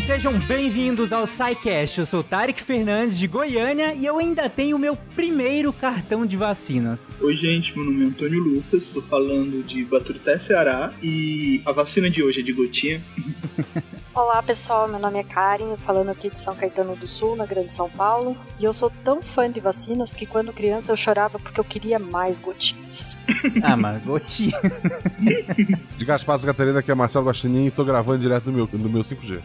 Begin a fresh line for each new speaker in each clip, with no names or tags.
sejam bem-vindos ao SciCast. Eu sou Tarek Fernandes de Goiânia e eu ainda tenho o meu primeiro cartão de vacinas.
Oi, gente, meu nome é Antônio Lucas, estou falando de Baturité, Ceará e a vacina de hoje é de gotinha.
Olá pessoal, meu nome é Karen, falando aqui de São Caetano do Sul, na Grande São Paulo. E eu sou tão fã de vacinas que quando criança eu chorava porque eu queria mais gotinhas.
ah, mas gotinha.
de Gaspar Catarina, aqui é Marcelo Guaxinim e tô gravando direto do meu, do meu 5G.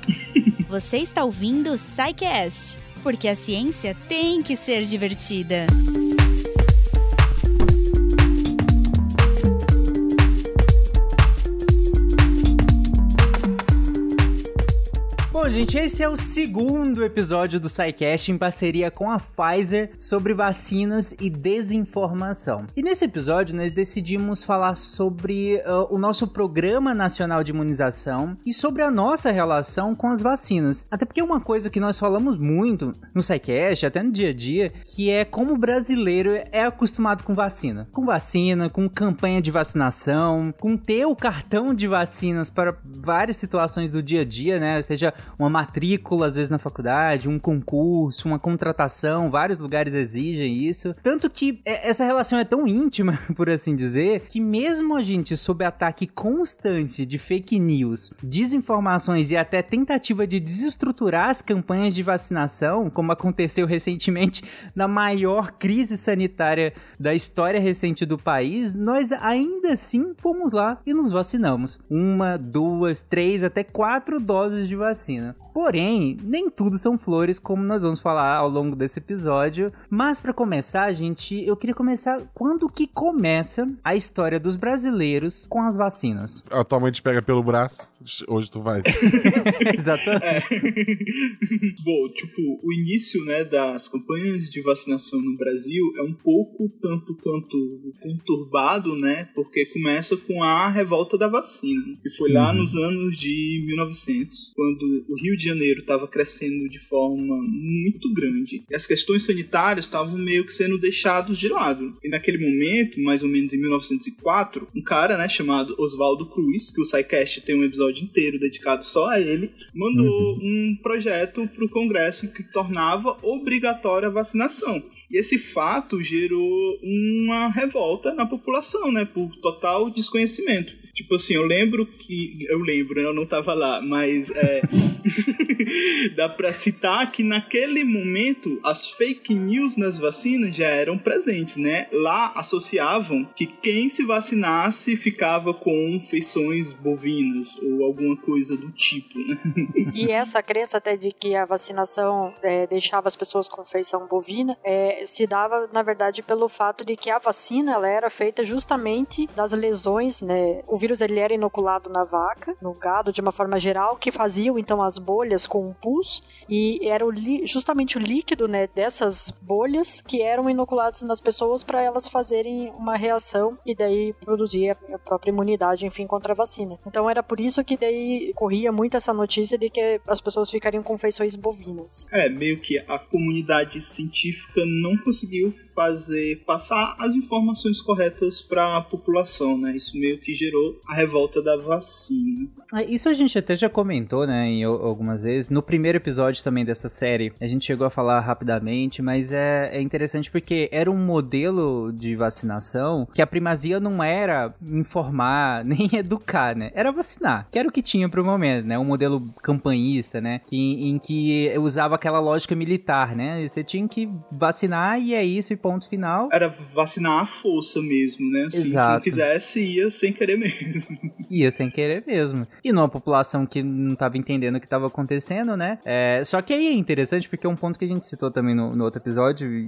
Você está ouvindo o SciCast, porque a ciência tem que ser divertida.
Bom, gente, esse é o segundo episódio do SciCast em parceria com a Pfizer sobre vacinas e desinformação. E nesse episódio nós decidimos falar sobre uh, o nosso Programa Nacional de Imunização e sobre a nossa relação com as vacinas. Até porque é uma coisa que nós falamos muito no SciCast, até no dia a dia, que é como o brasileiro é acostumado com vacina. Com vacina, com campanha de vacinação, com ter o cartão de vacinas para várias situações do dia a dia, né? Seja uma matrícula, às vezes na faculdade, um concurso, uma contratação, vários lugares exigem isso. Tanto que é, essa relação é tão íntima, por assim dizer, que mesmo a gente sob ataque constante de fake news, desinformações e até tentativa de desestruturar as campanhas de vacinação, como aconteceu recentemente na maior crise sanitária da história recente do país, nós ainda assim fomos lá e nos vacinamos. Uma, duas, três, até quatro doses de vacina vacina. Porém, nem tudo são flores, como nós vamos falar ao longo desse episódio. Mas para começar, gente, eu queria começar quando que começa a história dos brasileiros com as vacinas.
Atualmente pega pelo braço, hoje tu vai.
Exatamente. É.
Bom, tipo, o início, né, das campanhas de vacinação no Brasil é um pouco tanto quanto conturbado, né, porque começa com a revolta da vacina, que foi lá uhum. nos anos de 1900, quando o Rio de Janeiro estava crescendo de forma muito grande e as questões sanitárias estavam meio que sendo deixados de lado. E naquele momento, mais ou menos em 1904, um cara, né, chamado Oswaldo Cruz, que o SciCast tem um episódio inteiro dedicado só a ele, mandou uhum. um projeto para o Congresso que tornava obrigatória a vacinação. E esse fato gerou uma revolta na população, né, por total desconhecimento. Tipo assim, eu lembro que. Eu lembro, eu não tava lá, mas é, dá pra citar que naquele momento as fake news nas vacinas já eram presentes, né? Lá associavam que quem se vacinasse ficava com feições bovinas ou alguma coisa do tipo, né?
E essa crença até de que a vacinação é, deixava as pessoas com feição bovina é, se dava, na verdade, pelo fato de que a vacina ela era feita justamente das lesões, né? O vírus ele era inoculado na vaca, no gado de uma forma geral, que faziam então as bolhas com um pus e era o justamente o líquido, né, dessas bolhas que eram inoculados nas pessoas para elas fazerem uma reação e daí produzir a própria imunidade, enfim, contra a vacina. Então era por isso que daí corria muito essa notícia de que as pessoas ficariam com feições bovinas.
É, meio que a comunidade científica não conseguiu fazer passar as informações corretas para a população, né? Isso meio que gerou a revolta da vacina.
Ah, isso a gente até já comentou, né, em algumas vezes. No primeiro episódio também dessa série, a gente chegou a falar rapidamente, mas é, é interessante porque era um modelo de vacinação que a primazia não era informar nem educar, né? Era vacinar, que era o que tinha pro momento, né? Um modelo campanhista, né? Em, em que usava aquela lógica militar, né? Você tinha que vacinar e é isso e ponto final.
Era vacinar à força mesmo, né? Assim, se não quisesse, ia sem querer mesmo.
Ia sem querer mesmo. E numa população que não estava entendendo o que estava acontecendo, né? É, só que aí é interessante porque é um ponto que a gente citou também no, no outro episódio e,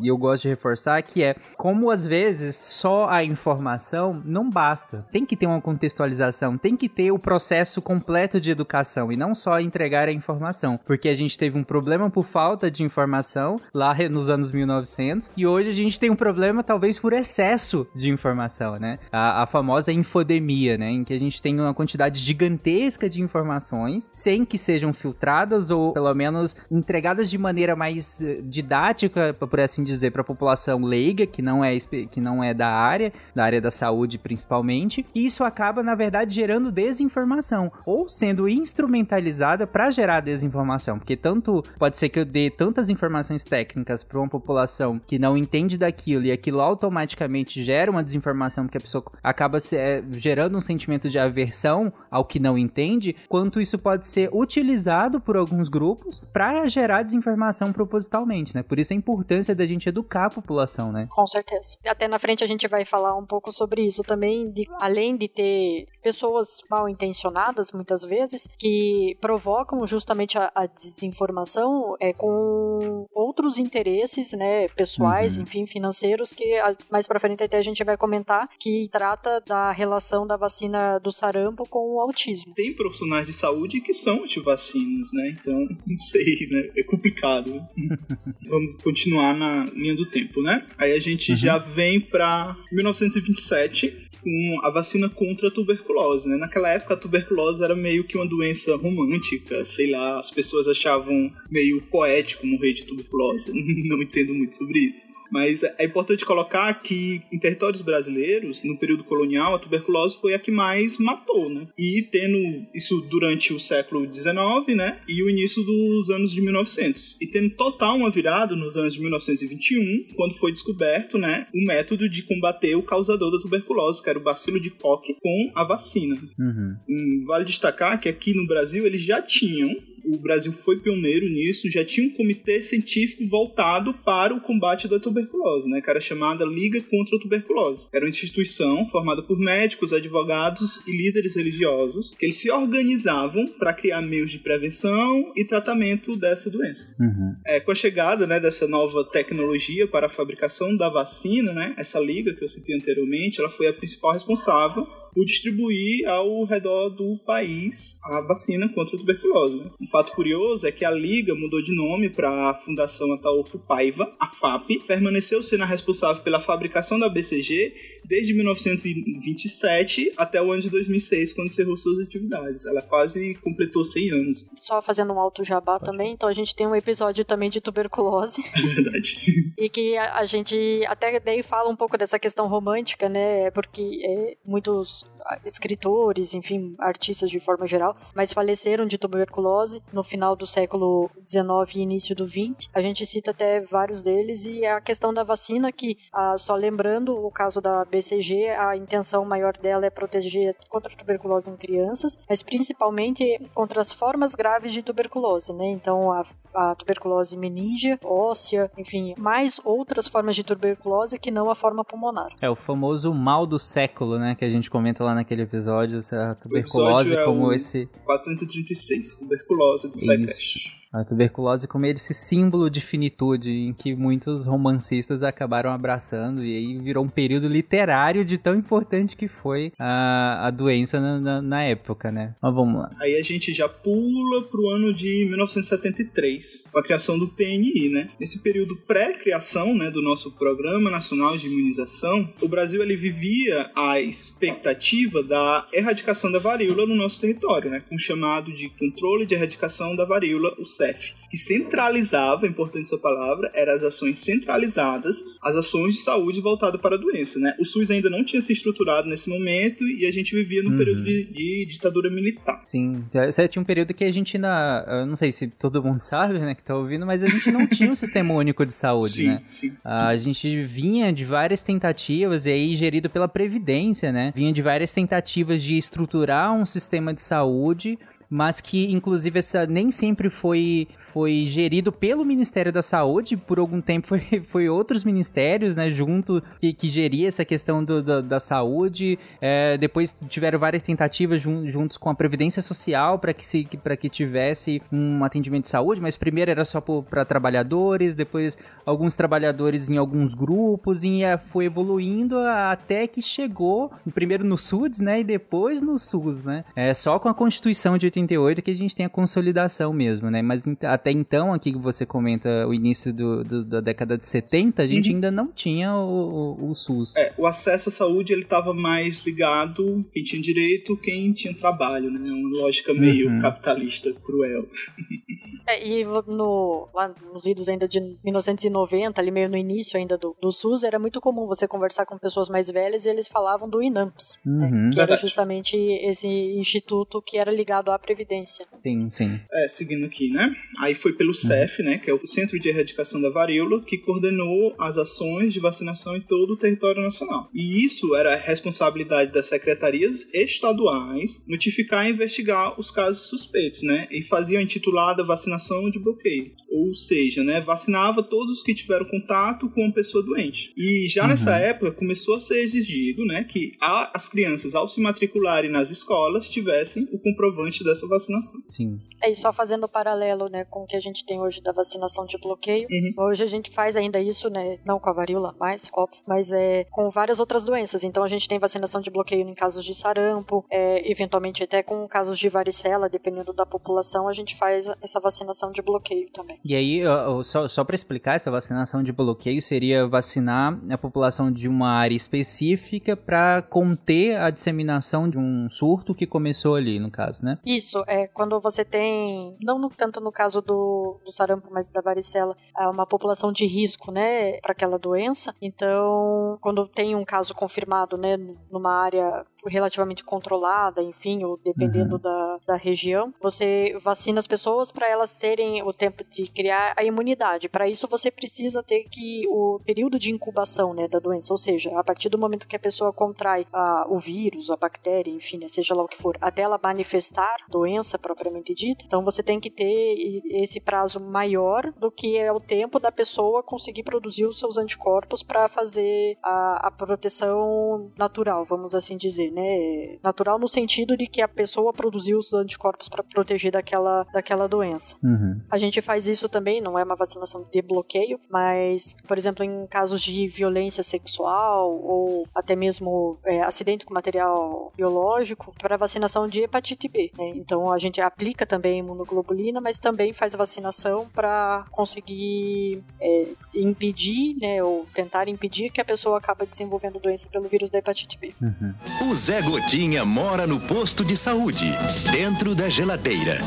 e, eu gosto de reforçar que é como às vezes só a informação não basta. Tem que ter uma contextualização, tem que ter o processo completo de educação e não só entregar a informação. Porque a gente teve um problema por falta de informação lá nos anos 1900 E hoje a gente tem um problema, talvez, por excesso de informação, né? A, a famosa infodemia, né? Em que a gente tem uma quantidade gigantesca de informações, sem que sejam filtradas ou, pelo menos, entregadas de maneira mais eh, didática, por assim dizer, para a população leiga, que não, é, que não é da área, da área da saúde principalmente. E isso acaba, na verdade, gerando desinformação ou sendo instrumentalizada para gerar desinformação, porque tanto pode ser que eu dê tantas informações técnicas para uma população que não entende daquilo e aquilo automaticamente gera uma desinformação porque a pessoa acaba se, é, gerando um sentimento de aversão ao que não entende, quanto isso pode ser utilizado por alguns grupos para gerar desinformação propositalmente, né? Por isso a importância da gente educar a população, né?
Com certeza. Até na frente a gente vai falar um pouco sobre isso também, de, além de ter pessoas mal intencionadas muitas vezes que provocam justamente a, a desinformação é, com outros interesses, né, pessoais, uhum. enfim, financeiros, que mais pra frente até a gente vai comentar, que trata da relação da vacina do sarampo com o autismo.
Tem profissionais de saúde que são anti-vacinas, né? Então, não sei, né? É complicado. Vamos continuar na linha do tempo, né? Aí a gente uhum. já vem pra 1927, com a vacina contra a tuberculose, né? Naquela época a tuberculose era meio que uma doença romântica, sei lá, as pessoas achavam meio poético morrer de tuberculose. Não entendo muito sobre isso. Mas é importante colocar que em territórios brasileiros, no período colonial, a tuberculose foi a que mais matou, né? E tendo isso durante o século XIX, né? E o início dos anos de 1900. E tendo total uma virada nos anos de 1921, quando foi descoberto, né? O método de combater o causador da tuberculose, que era o bacilo de Koch, com a vacina. Uhum. Um, vale destacar que aqui no Brasil eles já tinham o Brasil foi pioneiro nisso, já tinha um comitê científico voltado para o combate da tuberculose, né, que era chamada Liga contra a Tuberculose. Era uma instituição formada por médicos, advogados e líderes religiosos, que eles se organizavam para criar meios de prevenção e tratamento dessa doença. Uhum. É, com a chegada né, dessa nova tecnologia para a fabricação da vacina, né, essa liga que eu citei anteriormente, ela foi a principal responsável por distribuir ao redor do país a vacina contra a tuberculose. Né? Um fato curioso é que a Liga mudou de nome para a Fundação Ataúfo Paiva, a FAP, permaneceu sendo a responsável pela fabricação da BCG desde 1927 até o ano de 2006, quando encerrou suas atividades. Ela quase completou 100 anos.
Só fazendo um alto jabá também, então a gente tem um episódio também de tuberculose.
É verdade.
e que a, a, gente até daí fala um pouco dessa questão romântica, né? Porque é, muitos podcast. Escritores, enfim, artistas de forma geral, mas faleceram de tuberculose no final do século XIX e início do XX. A gente cita até vários deles e a questão da vacina que, ah, só lembrando o caso da BCG, a intenção maior dela é proteger contra a tuberculose em crianças, mas principalmente contra as formas graves de tuberculose, né? Então a, a tuberculose meníngea, óssea, enfim, mais outras formas de tuberculose que não a forma pulmonar.
É o famoso mal do século, né, que a gente comenta lá naquele episódio, a tuberculose
é
como esse
436, tuberculose do SciCast.
A tuberculose como esse símbolo de finitude em que muitos romancistas acabaram abraçando e aí virou um período literário de tão importante que foi a, a doença na, na, na época, né? Mas vamos lá.
Aí a gente já pula pro ano de 1973, com a criação do PNI, né? Nesse período pré-criação, né, do nosso Programa Nacional de Imunização, o Brasil ele vivia a expectativa da erradicação da varíola no nosso território, né? Com o chamado de Controle de Erradicação da Varíola, o CEF, que centralizava, é importante essa palavra, eram as ações centralizadas, as ações de saúde voltadas para a doença, né? O SUS ainda não tinha se estruturado nesse momento e a gente vivia num uhum. período de, de, ditadura militar.
Sim, esse tinha um período que a gente ainda, não sei se todo mundo sabe, né, que tá ouvindo, mas a gente não tinha um sistema único de saúde,
sim,
né?
Sim.
A gente vinha de várias tentativas e aí gerido pela Previdência, né? Vinha de várias tentativas de estruturar um sistema de saúde mas que inclusive essa nem sempre foi foi gerido pelo Ministério da Saúde, por algum tempo foi, foi outros ministérios, né, junto, que, que geria essa questão do, do da saúde, é, depois tiveram várias tentativas jun, juntos com a Previdência Social para que, se, que tivesse um atendimento de saúde, mas primeiro era só para trabalhadores, depois alguns trabalhadores em alguns grupos, e foi evoluindo até que chegou, primeiro no SUDS, né, e depois no SUS, né, é só com a Constituição de 88 que a gente tem a consolidação mesmo, né, mas a até então, aqui que você comenta o início do, do, da década de 70, a gente uhum. ainda não tinha o, o, o SUS.
É, o acesso à saúde ele estava mais ligado quem tinha direito, quem tinha trabalho, né? Uma lógica meio uhum. capitalista, cruel.
É, e no, lá nos idos ainda de 1990, ali meio no início ainda do, do SUS, era muito comum você conversar com pessoas mais velhas e eles falavam do INAMPS, né? uhum. né? que era justamente esse instituto que era ligado à Previdência.
Sim, sim.
É, seguindo aqui, né? Aí foi pelo CEF, né? Que é o Centro de Erradicação da Varíola, que coordenou as ações de vacinação em todo o território nacional. E isso era a responsabilidade das secretarias estaduais notificar e investigar os casos suspeitos, né? E faziam a intitulada vacinação de bloqueio. Ou seja, né? Vacinava todos os que tiveram contato com uma pessoa doente. E já uhum. nessa época começou a ser exigido, né? Que as crianças, ao se matricularem nas escolas, tivessem o comprovante dessa vacinação.
Sim.
É, e só fazendo paralelo, né, com o que a gente tem hoje da vacinação de bloqueio. Uhum. Hoje a gente faz ainda isso, né, não com a varíola, mais, óbvio, mas é com várias outras doenças. Então a gente tem vacinação de bloqueio em casos de sarampo, é, eventualmente até com casos de varicela, dependendo da população, a gente faz essa vacinação de bloqueio também.
E aí, só, só para explicar, essa vacinação de bloqueio seria vacinar a população de uma área específica para conter a disseminação de um surto que começou ali, no caso, né?
Isso, é quando você tem, não no, tanto no caso do, do sarampo, mas da varicela, é uma população de risco, né, para aquela doença. Então, quando tem um caso confirmado, né, numa área relativamente controlada, enfim, ou dependendo uhum. da, da região, você vacina as pessoas para elas terem o tempo de criar a imunidade. Para isso, você precisa ter que o período de incubação né, da doença, ou seja, a partir do momento que a pessoa contrai a, o vírus, a bactéria, enfim, né, seja lá o que for, até ela manifestar doença propriamente dita, então você tem que ter esse prazo maior do que é o tempo da pessoa conseguir produzir os seus anticorpos para fazer a, a proteção natural, vamos assim dizer né? Natural no sentido de que a pessoa produziu os anticorpos para proteger daquela, daquela doença.
Uhum.
A gente faz isso também, não é uma vacinação de bloqueio, mas, por exemplo, em casos de violência sexual ou até mesmo é, acidente com material biológico, para vacinação de hepatite B. Né? Então a gente aplica também imunoglobulina, mas também faz vacinação para conseguir é, impedir, né, ou tentar impedir que a pessoa acabe desenvolvendo doença pelo vírus da hepatite B.
Uhum.
Zé Gotinha mora no posto de saúde, dentro da geladeira.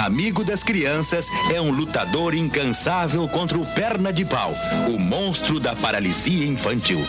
Amigo das crianças, é um lutador incansável contra o perna de pau, o monstro da paralisia infantil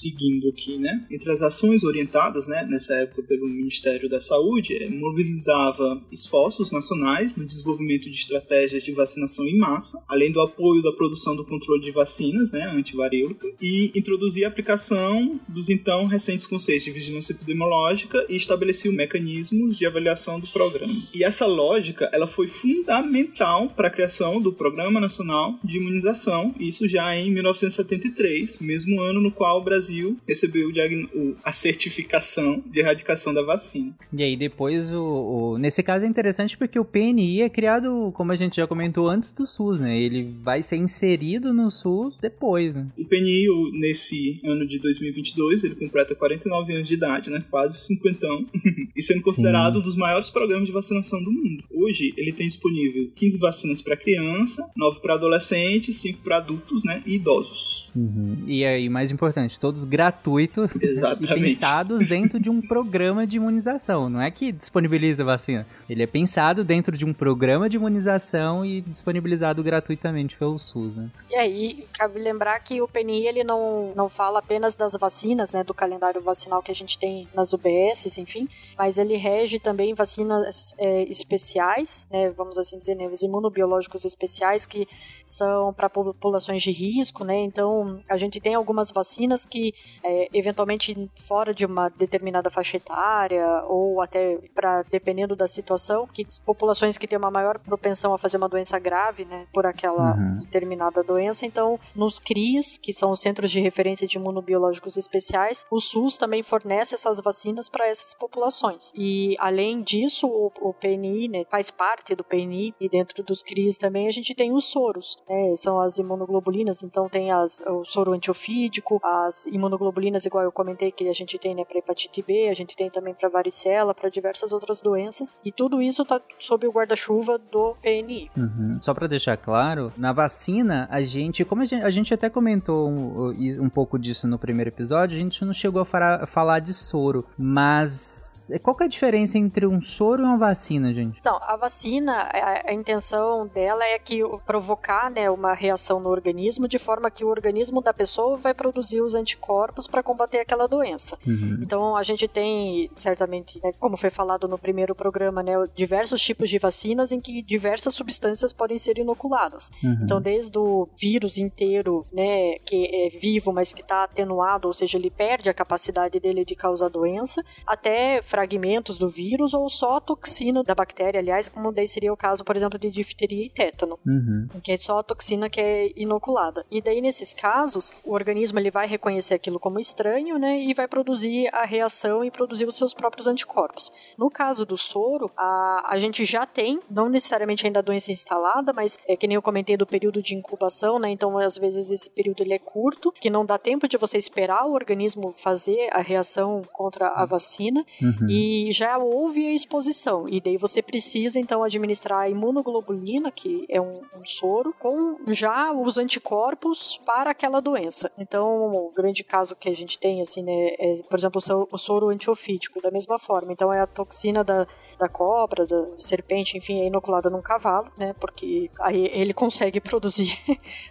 seguindo aqui, né? Entre as ações orientadas, né, nessa época pelo Ministério da Saúde, é, mobilizava esforços nacionais no desenvolvimento de estratégias de vacinação em massa, além do apoio da produção do controle de vacinas, né, antivaríolica, e introduzia a aplicação dos então recentes conceitos de vigilância epidemiológica e estabelecia mecanismos de avaliação do programa. E essa lógica, ela foi fundamental para a criação do Programa Nacional de Imunização, isso já em 1973, mesmo ano no qual o Brasil Brasil recebeu o, a certificação de erradicação da vacina.
E aí depois, o, o, nesse caso é interessante porque o PNI é criado, como a gente já comentou, antes do SUS, né? Ele vai ser inserido no SUS depois, né?
O PNI, nesse ano de 2022, ele completa 49 anos de idade, né? Quase 50 e sendo considerado Sim. um dos maiores programas de vacinação do mundo. Hoje, ele tem disponível 15 vacinas para criança, 9 para adolescentes, 5 para adultos, né? E idosos.
Uhum. E aí, mais importante, todos gratuitos
Exatamente.
e pensados dentro de um programa de imunização. Não é que disponibiliza a vacina. Ele é pensado dentro de um programa de imunização e disponibilizado gratuitamente pelo SUS. Né?
E aí, cabe lembrar que o PNI ele não, não fala apenas das vacinas, né, do calendário vacinal que a gente tem nas UBSs, enfim, mas ele rege também vacinas é, especiais, né, vamos assim dizer, né, os imunobiológicos especiais que são para populações de risco, né? Então a gente tem algumas vacinas que é, eventualmente fora de uma determinada faixa etária ou até para dependendo da situação, que populações que têm uma maior propensão a fazer uma doença grave, né, por aquela uhum. determinada doença. Então nos CRIs, que são os Centros de Referência de Imunobiológicos Especiais, o SUS também fornece essas vacinas para essas populações. E além disso, o, o PNI, né, faz parte do PNI e dentro dos CRIs também a gente tem os soros, né, são as imunoglobulinas, então tem as, o soro antiofídico, as imunoglobulinas, igual eu comentei que a gente tem né, para hepatite B, a gente tem também para varicela, para diversas outras doenças, e tudo isso está sob o guarda-chuva do PNI.
Uhum. Só para deixar claro, na vacina, a gente, como a gente, a gente até comentou um, um, pouco disso no primeiro episódio, a gente não chegou a falar de soro, mas qual que é a diferença entre um soro e uma vacina, gente?
Então, a vacina, a, a intenção dela é que provocar né, uma reação no organismo de forma que o organismo da pessoa vai produzir os anticorpos para combater aquela doença. Uhum. Então, a gente tem, certamente, né, como foi falado no primeiro programa, né, diversos tipos de vacinas em que diversas substâncias podem ser inoculadas. Uhum. Então, desde o vírus inteiro, né, que é vivo, mas que está atenuado, ou seja, ele perde a capacidade dele de causar doença, até fragmentos do vírus ou só a toxina da bactéria, aliás, como daí seria o caso, por exemplo, de difteria e tétano, uhum. que é só a toxina que é inoculada. E daí, nesses casos, o organismo ele vai reconhecer aquilo como estranho, né, e vai produzir a reação e produzir os seus próprios anticorpos. No caso do soro, a, a gente já tem, não necessariamente ainda a doença instalada, mas é que nem eu comentei do período de incubação, né, então às vezes esse período ele é curto, que não dá tempo de você esperar o organismo fazer a reação contra a vacina, uhum. e já houve a exposição, e daí você precisa então administrar a imunoglobulina, que é um, um soro, com já os anticorpos para aquela doença. Então, o grande caso que a gente tem, assim, né, é, por exemplo, o soro antiofídico, da mesma forma. Então, é a toxina da da cobra, da serpente, enfim, é inoculada num cavalo, né? Porque aí ele consegue produzir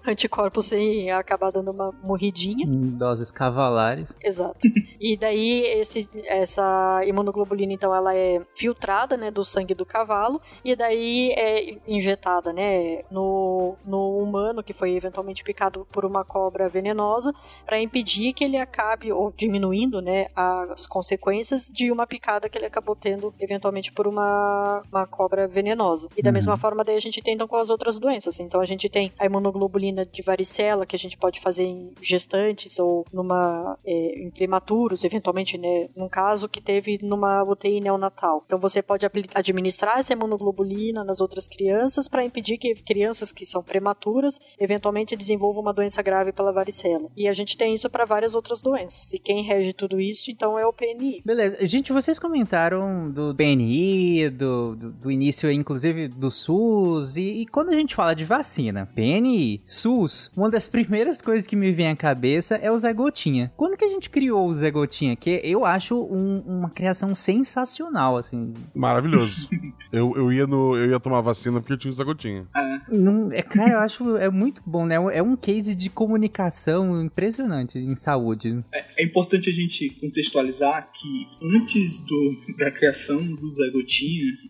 anticorpos sem acabar dando uma morridinha.
Em doses cavalares.
Exato. e daí esse, essa imunoglobulina, então, ela é filtrada, né, do sangue do cavalo e daí é injetada, né, no, no humano que foi eventualmente picado por uma cobra venenosa para impedir que ele acabe ou diminuindo, né, as consequências de uma picada que ele acabou tendo eventualmente por uma, uma cobra venenosa. E da uhum. mesma forma, daí a gente tem então com as outras doenças. Então a gente tem a imunoglobulina de varicela, que a gente pode fazer em gestantes ou numa, é, em prematuros, eventualmente, né, num caso que teve numa UTI neonatal. Então você pode administrar essa imunoglobulina nas outras crianças para impedir que crianças que são prematuras eventualmente desenvolvam uma doença grave pela varicela. E a gente tem isso para várias outras doenças. E quem rege tudo isso, então, é o PNI.
Beleza. Gente, vocês comentaram do PNI do, do, do, início, inclusive, do SUS. E, e, quando a gente fala de vacina, PNI, SUS, uma das primeiras coisas que me vem à cabeça é o Zé Gotinha. Quando que a gente criou o Zé Gotinha? Que eu acho um, uma criação sensacional, assim.
Maravilhoso. eu, eu, ia no, eu ia tomar vacina porque eu tinha o Zé Gotinha.
É. Não, é, cara, eu acho é muito bom, né? É um case de comunicação impressionante em saúde.
É, é importante a gente contextualizar que antes do, da criação do Zé Gotinha,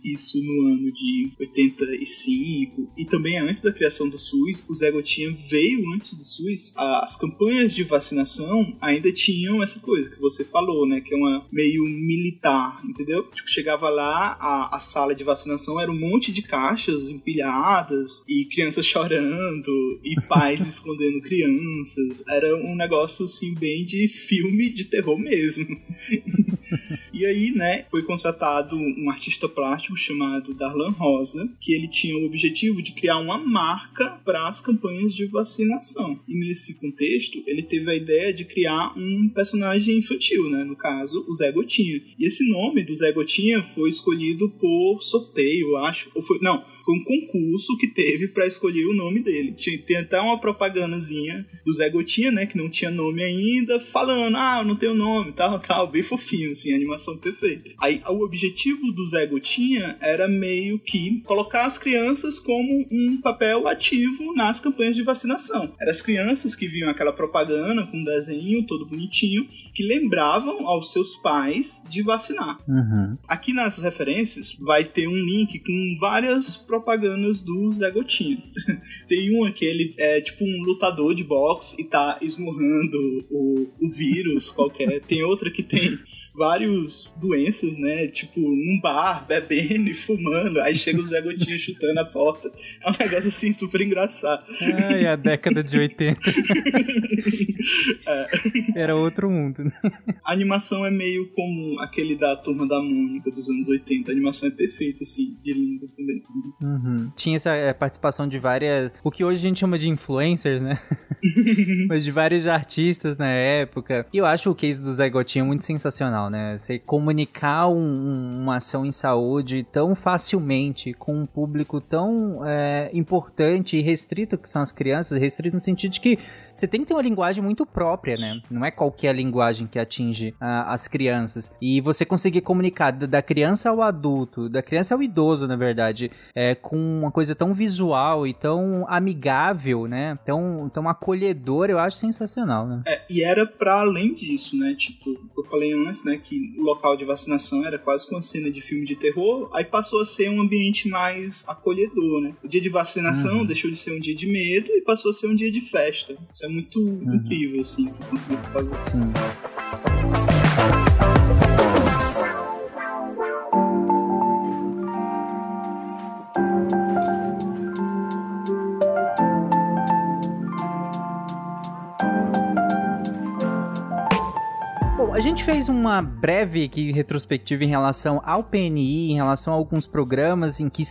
isso no ano de 85, e também antes da criação do SUS, o Zé Gotinha veio antes do SUS, as campanhas de vacinação ainda tinham essa coisa que você falou, né, que é uma meio militar, entendeu? Tipo, chegava lá, a, a sala de vacinação era um monte de caixas empilhadas, e crianças chorando, e pais escondendo crianças, era um negócio, assim, bem de filme de terror mesmo. e aí, né, foi contratado um artista plástico chamado Darlan Rosa, que ele tinha o objetivo de criar uma marca para as campanhas de vacinação. E nesse contexto, ele teve a ideia de criar um personagem infantil, né? No caso, o Zé Gotinha. E esse nome do Zé Gotinha foi escolhido por sorteio, acho. Ou foi, não, foi um concurso que teve para escolher o nome dele. Tem até uma propagandazinha do Zé Gotinha, né, que não tinha nome ainda, falando, ah, não tenho nome, tal, tal, bem fofinho, assim, animação perfeita. Aí, o objetivo do Zé Gotinha era meio que colocar as crianças como um papel ativo nas campanhas de vacinação. Eram as crianças que viam aquela propaganda com um desenho todo bonitinho que lembravam aos seus pais de vacinar. Uhum. Aqui nas referências vai ter um link com várias propagandas do Zé Gotinha. Tem uma que ele é tipo um lutador de boxe e tá esmurrando o, o vírus qualquer. Tem outra que tem várias doenças, né? Tipo, num bar, bebendo e fumando. Aí chega o Zé Gotinha chutando a porta. É um negócio assim super engraçado.
Ai, a década de 80. é. Era outro mundo. Né?
A animação é meio como aquele da turma da Mônica dos anos 80. A animação é perfeita, assim, e linda também.
Uhum. Tinha essa é, participação de várias. O que hoje a gente chama de influencers, né? Mas de vários artistas na época. E eu acho o case do Zé Gotinha muito sensacional, né? Você comunicar um, uma ação em saúde tão facilmente com um público tão é, importante e restrito que são as crianças, restrito no sentido de que você tem que ter uma linguagem muito própria, né? Não é qualquer linguagem que atinge uh, as crianças. E você conseguir comunicar da criança ao adulto, da criança ao idoso, na verdade, é, com uma coisa tão visual e tão amigável, né? Tão, tão acolhedora, eu acho sensacional, né?
É, e era para além disso, né? Tipo, eu falei antes, né, que o local de vacinação era quase uma cena de filme de terror, aí passou a ser um ambiente mais acolhedor, né? O dia de vacinação uhum. deixou de ser um dia de medo e passou a ser um dia de festa. Isso é muito uhum. incrível, assim, que conseguiu fazer. Sim.
A gente fez uma breve aqui, retrospectiva em relação ao PNI, em relação a alguns programas em que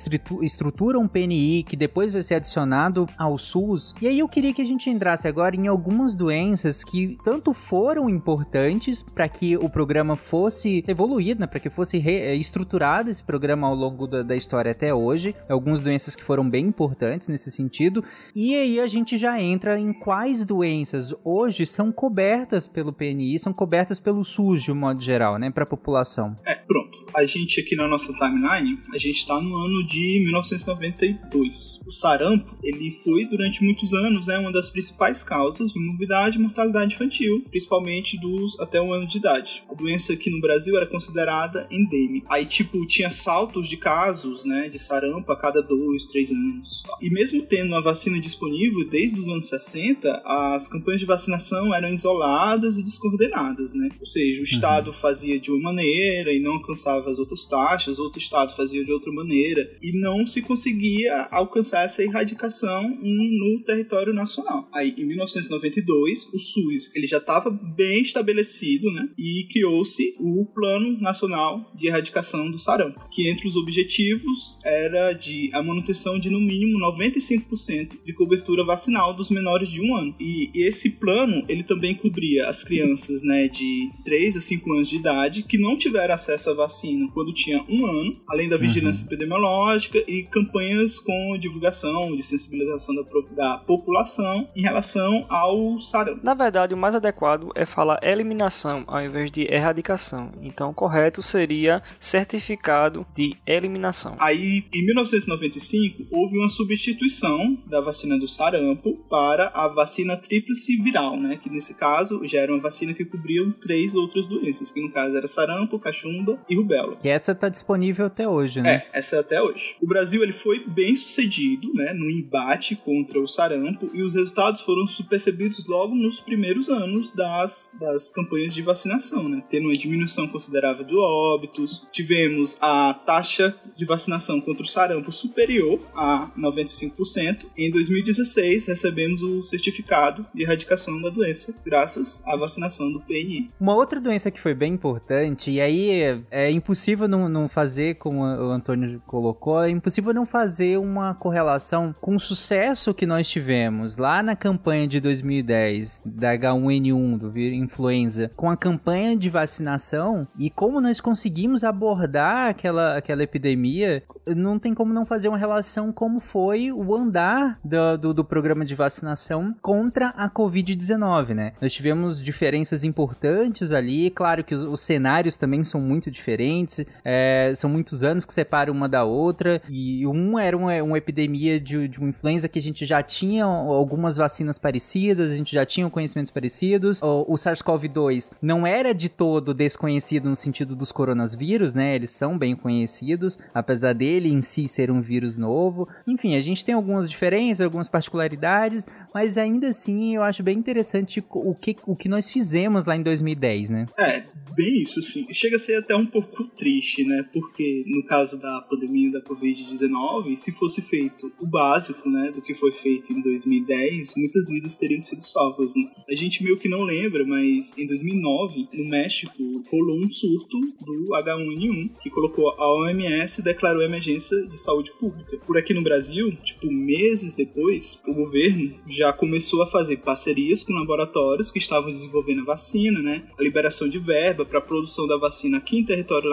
estruturam o PNI, que depois vai ser adicionado ao SUS. E aí eu queria que a gente entrasse agora em algumas doenças que tanto foram importantes para que o programa fosse evoluído, né, para que fosse estruturado esse programa ao longo da, da história até hoje. Algumas doenças que foram bem importantes nesse sentido. E aí a gente já entra em quais doenças hoje são cobertas pelo PNI, são cobertas pelo SUS de um modo geral, né, para a população.
É, pronto. A gente aqui na nossa timeline, a gente está no ano de 1992. O sarampo, ele foi durante muitos anos, né, uma das principais causas de morbidade e mortalidade infantil, principalmente dos até um ano de idade. A doença aqui no Brasil era considerada endêmica. Aí, tipo, tinha saltos de casos, né, de sarampo a cada dois, três anos. E mesmo tendo uma vacina disponível desde os anos 60, as campanhas de vacinação eram isoladas e descoordenadas, né? Ou seja, o Estado uhum. fazia de uma maneira e não alcançava as outras taxas, outro Estado fazia de outra maneira, e não se conseguia alcançar essa erradicação no território nacional. Aí, em 1992, o SUS ele já estava bem estabelecido, né? E criou-se o Plano Nacional de Erradicação do Sarampo, que entre os objetivos era de a manutenção de no mínimo 95% de cobertura vacinal dos menores de um ano. E esse plano ele também cobria as crianças, né, de 3 a 5 anos de idade que não tiveram acesso à vacina quando tinha um ano, além da uhum. vigilância uhum. epidemiológica e campanhas com divulgação de sensibilização da, da população em relação ao sarampo.
Na verdade, o mais adequado é falar eliminação ao invés de erradicação. Então, o correto seria certificado de eliminação.
Aí, em 1995, houve uma substituição da vacina do sarampo para a vacina tríplice viral, né? Que nesse caso já era uma vacina que cobria três três outras doenças, que no caso era sarampo, cachumba e rubéola.
E essa tá disponível até hoje, né?
É, essa é até hoje. O Brasil ele foi bem sucedido, né, no embate contra o sarampo e os resultados foram percebidos logo nos primeiros anos das, das campanhas de vacinação, né, tendo uma diminuição considerável de óbitos, tivemos a taxa de vacinação contra o sarampo superior a 95%. Em 2016 recebemos o certificado de erradicação da doença graças à vacinação do PNI.
Uma outra doença que foi bem importante, e aí é, é impossível não, não fazer, como o Antônio colocou, é impossível não fazer uma correlação com o sucesso que nós tivemos lá na campanha de 2010 da H1N1, do vírus influenza, com a campanha de vacinação e como nós conseguimos abordar aquela, aquela epidemia, não tem como não fazer uma relação como foi o andar do, do, do programa de vacinação contra a Covid-19, né? Nós tivemos diferenças importantes ali. Claro que os cenários também são muito diferentes. Diferentes, é, são muitos anos que separam uma da outra, e um era uma, uma epidemia de, de uma influenza que a gente já tinha algumas vacinas parecidas, a gente já tinha conhecimentos parecidos. O, o SARS-CoV-2 não era de todo desconhecido no sentido dos coronavírus, né? Eles são bem conhecidos, apesar dele em si ser um vírus novo. Enfim, a gente tem algumas diferenças, algumas particularidades, mas ainda assim eu acho bem interessante o que, o que nós fizemos lá em 2010, né?
É, bem isso, sim. Chega a ser até um pouco triste, né? Porque no caso da pandemia da Covid-19, se fosse feito o básico, né, do que foi feito em 2010, muitas vidas teriam sido salvas, né? A gente meio que não lembra, mas em 2009, no México, rolou um surto do H1N1, que colocou a OMS declarou emergência de saúde pública. Por aqui no Brasil, tipo, meses depois, o governo já começou a fazer parcerias com laboratórios que estavam desenvolvendo a vacina, né? A liberação de verba para a produção da vacina aqui em território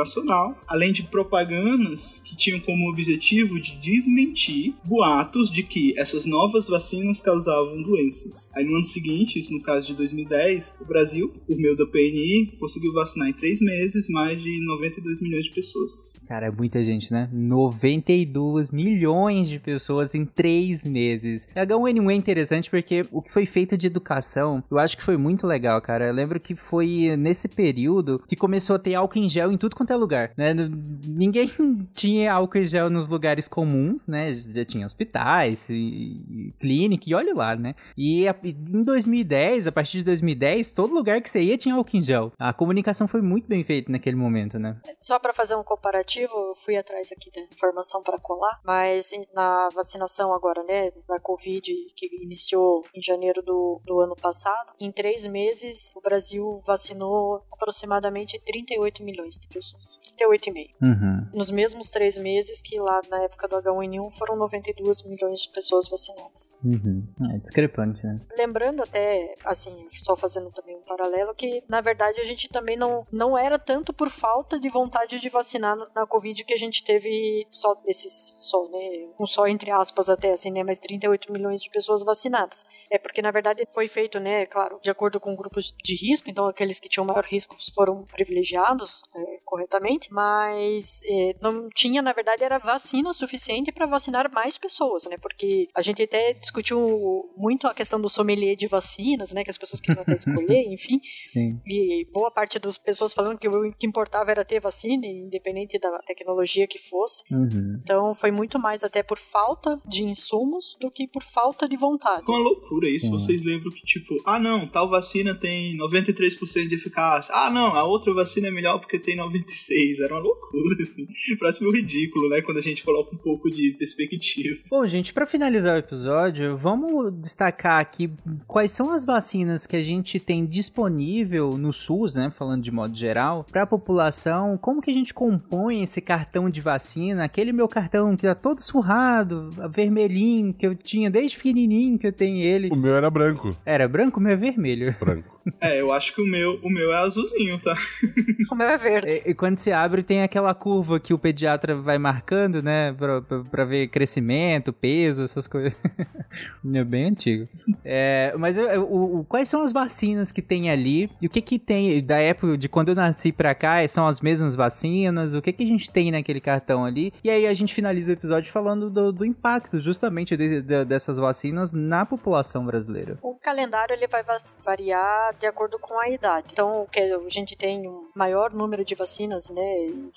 além de propagandas que tinham como objetivo de desmentir boatos de que essas novas vacinas causavam doenças. Aí no ano seguinte, isso no caso de 2010, o Brasil, por meio da PNI, conseguiu vacinar em três meses mais de 92 milhões de pessoas.
Cara, é muita gente, né? 92 milhões de pessoas em três meses. H1N1 é interessante porque o que foi feito de educação, eu acho que foi muito legal, cara. Eu lembro que foi nesse período que começou a ter álcool em gel em tudo quanto é lugar, né? Ninguém tinha álcool em gel nos lugares comuns, né? Já tinha hospitais, e, e clínica, e olha lá, né? E a, em 2010, a partir de 2010, todo lugar que você ia tinha álcool em gel. A comunicação foi muito bem feita naquele momento, né?
Só para fazer um comparativo, eu fui atrás aqui da informação para colar, mas na vacinação agora, né, da Covid, que iniciou em janeiro do, do ano passado, em três meses o Brasil vacinou aproximadamente 38 milhões de pessoas. 38,5.
Uhum.
Nos mesmos três meses que lá na época do H1N1 foram 92 milhões de pessoas vacinadas.
Uhum. É discrepante, né?
Lembrando até, assim, só fazendo também um paralelo, que na verdade a gente também não, não era tanto por falta de vontade de vacinar na Covid que a gente teve só esses, só, né, um só entre aspas até, assim, né, mas 38 milhões de pessoas vacinadas. É porque na verdade foi feito, né, claro, de acordo com grupos de risco, então aqueles que tinham maior risco foram privilegiados é, corretamente, mas é, não tinha, na verdade, era vacina suficiente para vacinar mais pessoas, né, porque a gente até discutiu muito a questão do sommelier de vacinas, né, que as pessoas queriam até escolher, enfim,
Sim.
e boa parte das pessoas falando que o que importava era ter vacina, independente da tecnologia que fosse.
Uhum.
Então foi muito mais até por falta de insumos do que por falta de vontade.
Foi uma loucura isso.
Sim.
Vocês lembram que, tipo, ah não, tal vacina tem 93% de eficácia. Ah não, a outra vacina é melhor porque tem 96%. Era uma loucura, assim. Parece meio ridículo, né? Quando a gente coloca um pouco de perspectiva.
Bom, gente, para finalizar o episódio, vamos destacar aqui quais são as vacinas que a gente tem disponível no SUS, né, falando de modo geral, para a população, como que a gente compõe esse cartão de vacina, aquele meu cartão que tá todo surrado, vermelhinho, que eu tinha desde pequenininho que eu tenho ele.
O meu era branco.
Era branco, o meu é vermelho.
Branco.
É, eu acho que o meu, o meu é azulzinho, tá?
O meu é verde.
E, e quando se abre, tem aquela curva que o pediatra vai marcando, né? Pra, pra, pra ver crescimento, peso, essas coisas. é bem antigo. É, mas eu- eu- o- o- quais são as vacinas que tem ali? E o que que tem da época de quando eu nasci pra cá? São as mesmas vacinas? O que que a gente tem naquele cartão ali? E aí a gente finaliza o episódio falando do, do impacto justamente de- de- dessas vacinas na população brasileira.
O calendário ele vai va- variar de acordo com a idade. Então, que a gente tem um maior número de vacinas, né?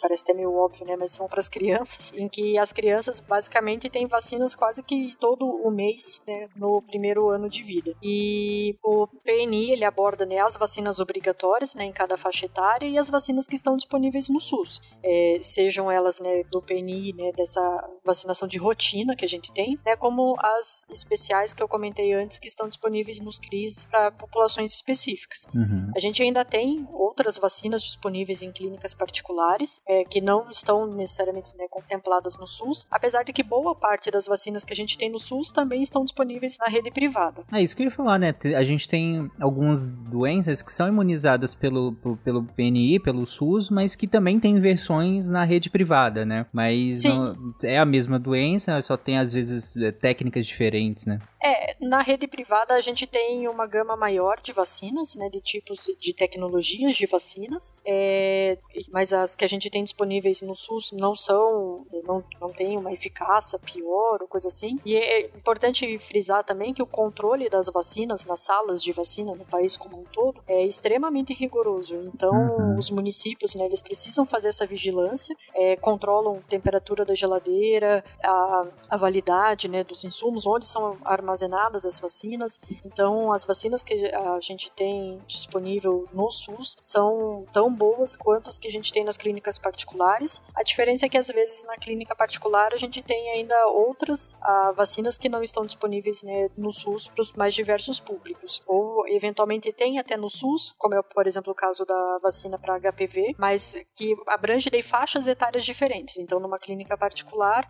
Parece até meio óbvio, né? Mas são para as crianças, em que as crianças basicamente têm vacinas quase que todo o mês, né? No primeiro ano de vida. E o PNI ele aborda né, as vacinas obrigatórias, né? Em cada faixa etária e as vacinas que estão disponíveis no SUS. É, sejam elas né, do PNI, né, dessa vacinação de rotina que a gente tem, né, como as especiais que eu comentei antes, que estão disponíveis nos CRIs para populações específicas.
Uhum.
A gente ainda tem outras vacinas disponíveis em clínicas particulares, é, que não estão necessariamente né, contempladas no SUS, apesar de que boa parte das vacinas que a gente tem no SUS também estão disponíveis na rede privada.
É isso que eu ia falar, né? A gente tem algumas doenças que são imunizadas pelo, pelo PNI, pelo SUS, mas que também tem versões na rede privada, né? Mas não- é a mesma doença, só tem às vezes é, técnicas diferentes, né?
É, na rede privada a gente tem uma gama maior de vacinas, né, de tipos de tecnologias de vacinas, é, mas as que a gente tem disponíveis no SUS não são, não, não tem uma eficácia pior ou coisa assim. E é importante frisar também que o controle das vacinas nas salas de vacina no país como um todo é extremamente rigoroso. Então, uhum. os municípios, né, eles precisam fazer essa vigilância, é, controlam a temperatura da geladeira, a, a validade, né, dos insumos, onde são armazenadas as vacinas. Então, as vacinas que a gente tem disponível no SUS são tão boas quanto as que a gente tem nas clínicas particulares. A diferença é que às vezes na clínica particular a gente tem ainda outras ah, vacinas que não estão disponíveis né, no SUS para os mais diversos públicos. Ou eventualmente tem até no SUS, como é, por exemplo, o caso da vacina para HPV, mas que abrange de faixas etárias diferentes. Então, numa clínica particular,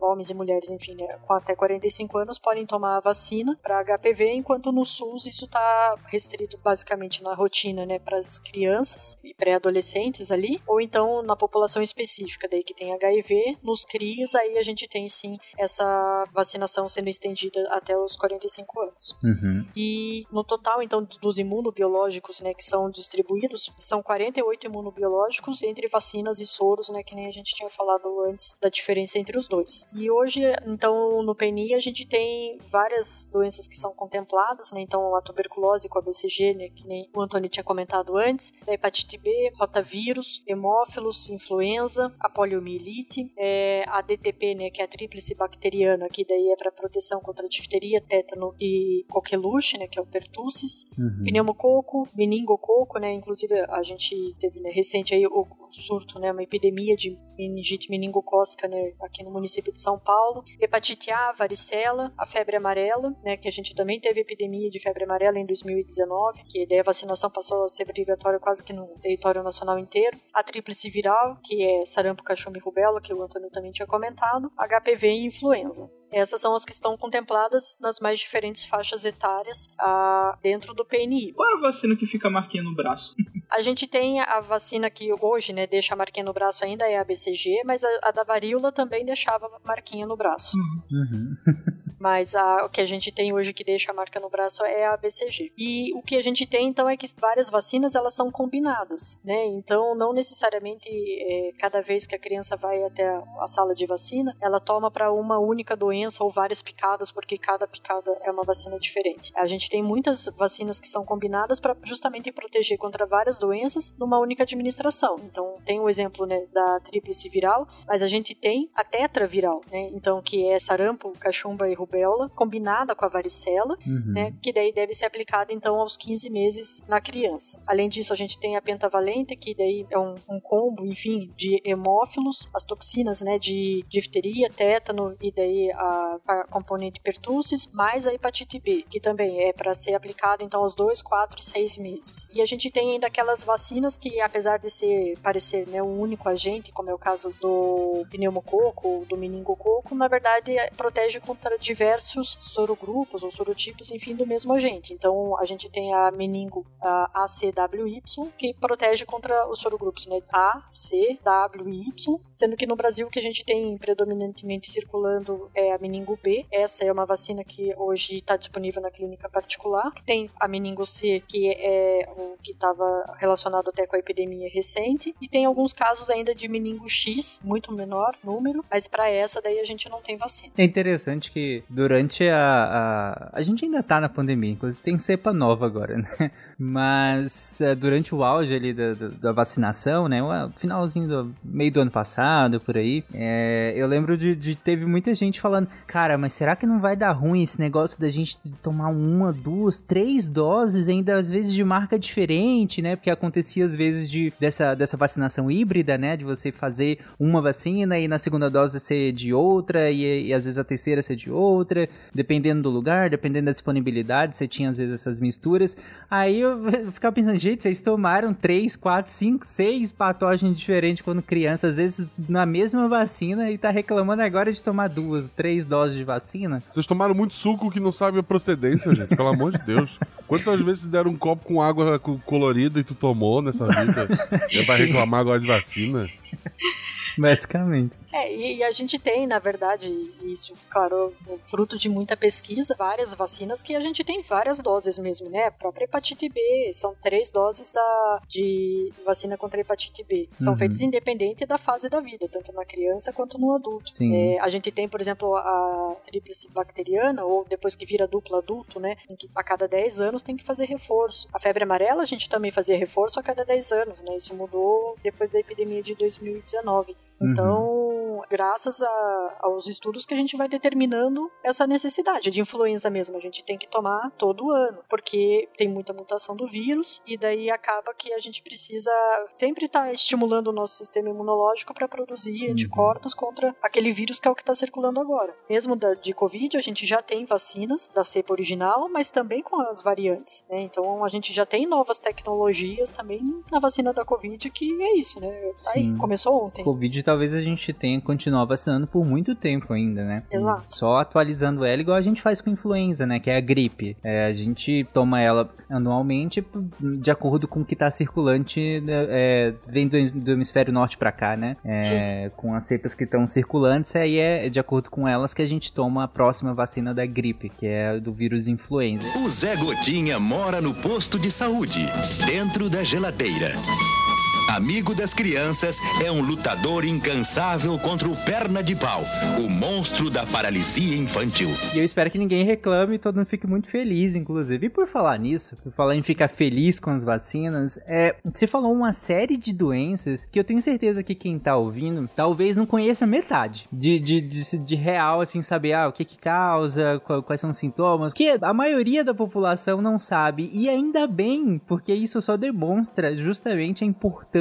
homens e mulheres, enfim, né, com até 45 anos podem tomar a vacina para HPV, enquanto no SUS isso está restrito basicamente na rotina, né, para as crianças e pré-adolescentes ali, ou então na população específica, daí que tem HIV, nos CRIs, aí a gente tem sim essa vacinação sendo estendida até os 45 anos.
Uhum.
E no total, então, dos imunobiológicos, né, que são distribuídos, são 48 imunobiológicos entre vacinas e soros, né, que nem a gente tinha falado antes da diferença entre os dois. E hoje, então, no PNI a gente tem várias doenças que são contempladas, né, então a tuberculose com a BCG, né, que nem o Antônio tinha comentado antes, a hepatite B, rotavírus, hemófilos, influenza, a poliomielite, é, a DTP, né, que é a tríplice bacteriana, que daí é para proteção contra difteria, tétano e coqueluche, né, que é o pertussis, uhum. pneumococo, meningococo, né, inclusive a gente teve né, recente aí o surto, né, uma epidemia de meningite meningocócica, né, aqui no município de São Paulo, hepatite A, varicela, a febre amarela, né, que a gente também teve epidemia de febre amarela em 2019, que daí a vacinação passou a ser obrigatória quase que no território nacional inteiro, a tríplice viral, que é sarampo, cachumba e rubéola, que o Antônio também tinha comentado, HPV e influenza. Essas são as que estão contempladas nas mais diferentes faixas etárias ah, dentro do PNI.
Qual é a vacina que fica a marquinha no braço?
A gente tem a vacina que hoje, né, deixa a marquinha no braço ainda é a BCG, mas a, a da varíola também deixava a marquinha no braço.
Uhum.
mas a, o que a gente tem hoje que deixa a marca no braço é a BCG. E o que a gente tem então é que várias vacinas elas são combinadas, né? Então não necessariamente é, cada vez que a criança vai até a, a sala de vacina, ela toma para uma única doença ou várias picadas, porque cada picada é uma vacina diferente. A gente tem muitas vacinas que são combinadas para justamente proteger contra várias doenças numa única administração. Então, tem o exemplo né, da tríplice viral, mas a gente tem a tetraviral, né? Então, que é sarampo, cachumba e rubéola, combinada com a varicela,
uhum.
né? Que daí deve ser aplicada, então, aos 15 meses na criança. Além disso, a gente tem a pentavalente, que daí é um, um combo, enfim, de hemófilos, as toxinas, né? De difteria, tétano e daí a, a componente pertussis, mais a hepatite B, que também é para ser aplicada, então, aos 2, 4 e 6 meses. E a gente tem ainda aquela aquelas vacinas que, apesar de ser parecer né, um único agente, como é o caso do pneumococo do meningococo, na verdade é, protege contra diversos sorogrupos ou sorotipos, enfim, do mesmo agente. Então, a gente tem a meningo a ACWY, que protege contra os sorogrupos né, A, C, W e Y, sendo que no Brasil o que a gente tem predominantemente circulando é a meningo B. Essa é uma vacina que hoje está disponível na clínica particular. Tem a meningo C, que é o que estava relacionado até com a epidemia recente, e tem alguns casos ainda de meningo X, muito menor número, mas para essa daí a gente não tem vacina.
É interessante que durante a. A, a gente ainda tá na pandemia, inclusive tem cepa nova agora, né? Mas eh, durante o auge ali da, da, vacinação, né? O finalzinho do meio do ano passado, por aí, é, eu lembro de, de teve muita gente falando, cara, mas será que não vai dar ruim esse negócio da gente tomar uma, duas, três doses, ainda às vezes de marca diferente, né? Porque acontecia às vezes de, dessa, dessa vacinação híbrida, né? De você fazer uma vacina e na segunda dose ser de outra, e, e às vezes a terceira ser de outra, dependendo do lugar, dependendo da disponibilidade, você tinha às vezes essas misturas. Aí eu ficava pensando, gente, vocês tomaram 3, 4, 5, 6 patógenos diferentes quando criança, às vezes na mesma vacina, e tá reclamando agora de tomar duas, três doses de vacina.
Vocês tomaram muito suco que não sabe a procedência, gente, pelo amor de Deus. Quantas vezes deram um copo com água colorida e tu tomou nessa vida? É pra reclamar agora de vacina?
Basicamente.
É, e, e a gente tem, na verdade, isso, claro, fruto de muita pesquisa, várias vacinas que a gente tem várias doses mesmo, né? A própria hepatite B, são três doses da, de vacina contra a hepatite B. São
Uhum.
feitas independente da fase da vida, tanto na criança quanto no adulto. É, a gente tem, por exemplo, a tríplice bacteriana, ou depois que vira duplo adulto, né? Em que a cada 10 anos tem que fazer reforço. A febre amarela a gente também fazia reforço a cada 10 anos, né? Isso mudou depois da epidemia de 2019.
Uhum.
Então, graças a- aos estudos que a gente vai determinando essa necessidade de influenza mesmo, a gente tem que tomar todo ano, porque tem muita mutação do vírus e daí acaba que a gente precisa sempre estar estimulando o nosso sistema imunológico para produzir
Uhum.
anticorpos contra aquele vírus que é o que está circulando agora. Mesmo da, de Covid, a gente já tem vacinas da cepa original, mas também com as variantes. né? Então, a gente já tem novas tecnologias também na vacina da Covid, que é isso, né? Aí,
Sim.
começou ontem.
Covid talvez a gente tenha que continuar vacinando por muito tempo ainda, né?
Exato.
Só atualizando ela igual a gente faz com influenza, né? Que é a gripe. É, a gente toma ela anualmente de acordo com o que tá circulante, né, é, vem do, do hemisfério norte pra cá, né? É, com as cepas que estão circulantes, aí é de acordo com elas que a gente toma a próxima vacina da gripe, que é a do vírus influenza.
O Zé Gotinha mora no posto de saúde, dentro da geladeira. Amigo das crianças, é um lutador incansável contra o perna de pau, o monstro da paralisia infantil.
E eu espero que ninguém reclame e todo mundo fique muito feliz, inclusive. E por falar nisso, por falar em ficar feliz com as vacinas, é, você falou uma série de doenças que eu tenho certeza que quem tá ouvindo talvez não conheça metade de, de, de, de real, assim, saber ah, o que que causa, quais são os sintomas. Que a maioria da população não sabe. E ainda bem, porque isso só demonstra justamente a importância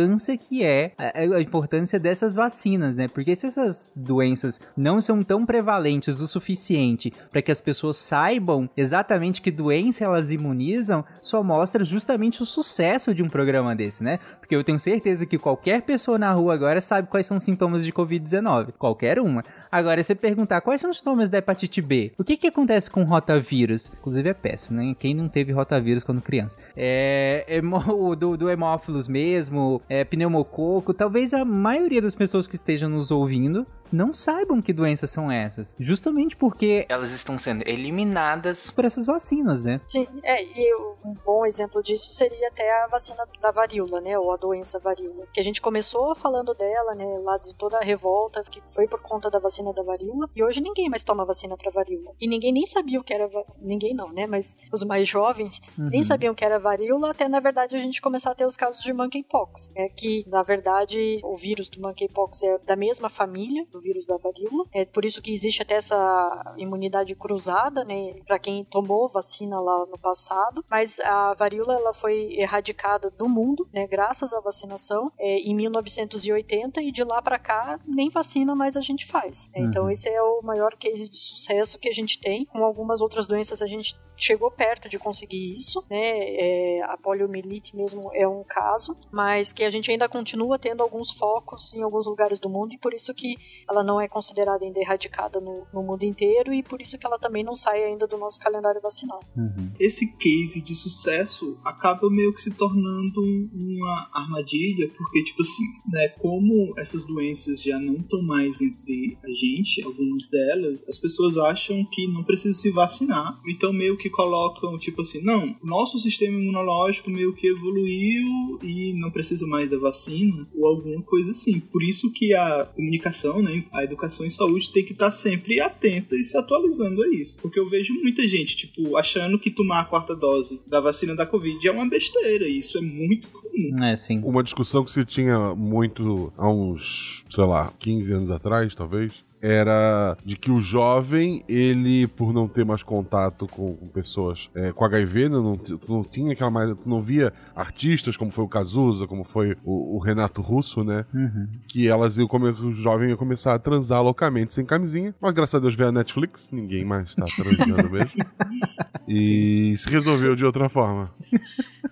que é a, a importância dessas vacinas, né? Porque se essas doenças não são tão prevalentes o suficiente para que as pessoas saibam exatamente que doença elas imunizam, só mostra justamente o sucesso de um programa desse, né? Porque eu tenho certeza que qualquer pessoa na rua agora sabe quais são os sintomas de Covid-19. Qualquer uma. Agora, se perguntar quais são os sintomas da hepatite B, o que que acontece com rotavírus? Inclusive é péssimo, né? Quem não teve rotavírus quando criança? É, hemo- o do, do hemófilos mesmo, é, pneumococo. Talvez a maioria das pessoas que estejam nos ouvindo não saibam que doenças são essas. Justamente porque elas estão sendo eliminadas por essas vacinas, né?
Sim, é, e um bom exemplo disso seria até a vacina da varíola, né, ou a doença varíola, que a gente começou falando dela, né, lá de toda a revolta que foi por conta da vacina da varíola, e hoje ninguém mais toma vacina para varíola. E ninguém nem sabia o que era, ninguém não, né, mas os mais jovens nem sabiam o que era varíola, até na verdade a gente começar a ter os casos de monkeypox, é que na verdade o vírus do monkeypox é da mesma família do vírus da varíola, é por isso que existe até essa imunidade cruzada, né, para quem tomou vacina lá no passado, mas a varíola ela foi erradicada do mundo, né, graças à vacinação é, em 1980 e de lá para cá nem vacina mais a gente faz. né. Então
Uhum.
esse é o maior case de sucesso que a gente tem. Com algumas outras doenças a gente chegou perto de conseguir isso, né? É, a poliomielite mesmo é um caso, mas que a gente ainda continua tendo alguns focos em alguns lugares do mundo e por isso que ela não é considerada ainda erradicada no, no mundo inteiro e por isso que ela também não sai ainda do nosso calendário vacinal.
Uhum.
esse case de sucesso acaba meio que se tornando uma armadilha, porque, tipo assim, né, como essas doenças já não estão mais entre a gente, algumas delas, as pessoas acham que não precisa se vacinar, então meio que colocam, tipo assim, não, nosso sistema imunológico meio que evoluiu e não precisa mais da vacina, ou alguma coisa assim. Por isso que a comunicação, né, a educação em saúde tem que estar sempre atenta e se atualizando a isso. Porque eu vejo muita gente, tipo, achando que tomar a quarta dose da vacina da Covid é uma besteira. E isso é muito comum.
É, sim.
Uma discussão que se tinha muito há uns, sei lá, 15 anos atrás, talvez, era de que o jovem, ele, por não ter mais contato com, com pessoas é, com HIV, né, não, t- não tinha aquela mais. Não via artistas como foi o Cazuza, como foi o, o Renato Russo, né?
Uhum.
Que elas iam come- o jovem ia começar a transar loucamente sem camisinha. Mas graças a Deus veio a Netflix, ninguém mais tá transando mesmo. E se resolveu de outra forma.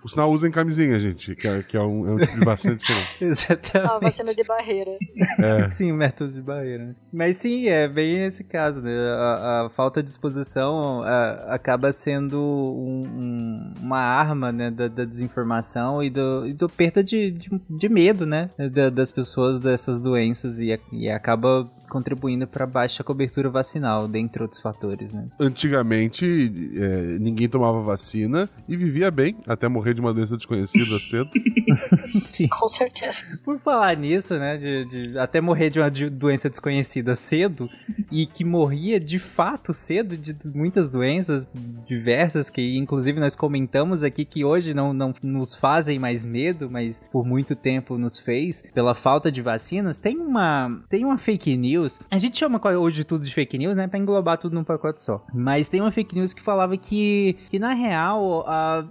Por sinal, usem camisinha, gente, que é, que é um, é um tipo de vacina diferente.
Exatamente.
A vacina de barreira.
É.
Sim, método de barreira. Mas sim, é bem esse caso, né? A, a falta de exposição a- acaba sendo um, um- uma arma né, da, da desinformação e do, e do perda de, de, de medo né, da, das pessoas dessas doenças e, e acaba contribuindo para baixa cobertura vacinal, dentre outros fatores, né?
Antigamente, é, ninguém tomava vacina e vivia bem, até morrer de uma doença desconhecida cedo.
Sim. Com certeza.
Por falar nisso, né, de, de até morrer de uma doença desconhecida cedo e que morria de fato cedo de muitas doenças diversas que inclusive nós comentamos aqui que hoje não, não nos fazem mais medo, mas por muito tempo nos fez pela falta de vacinas. Tem uma tem uma fake news news. A gente chama hoje tudo de fake news, né? Pra englobar tudo num pacote só. Mas tem uma fake news que falava que, que na real, a,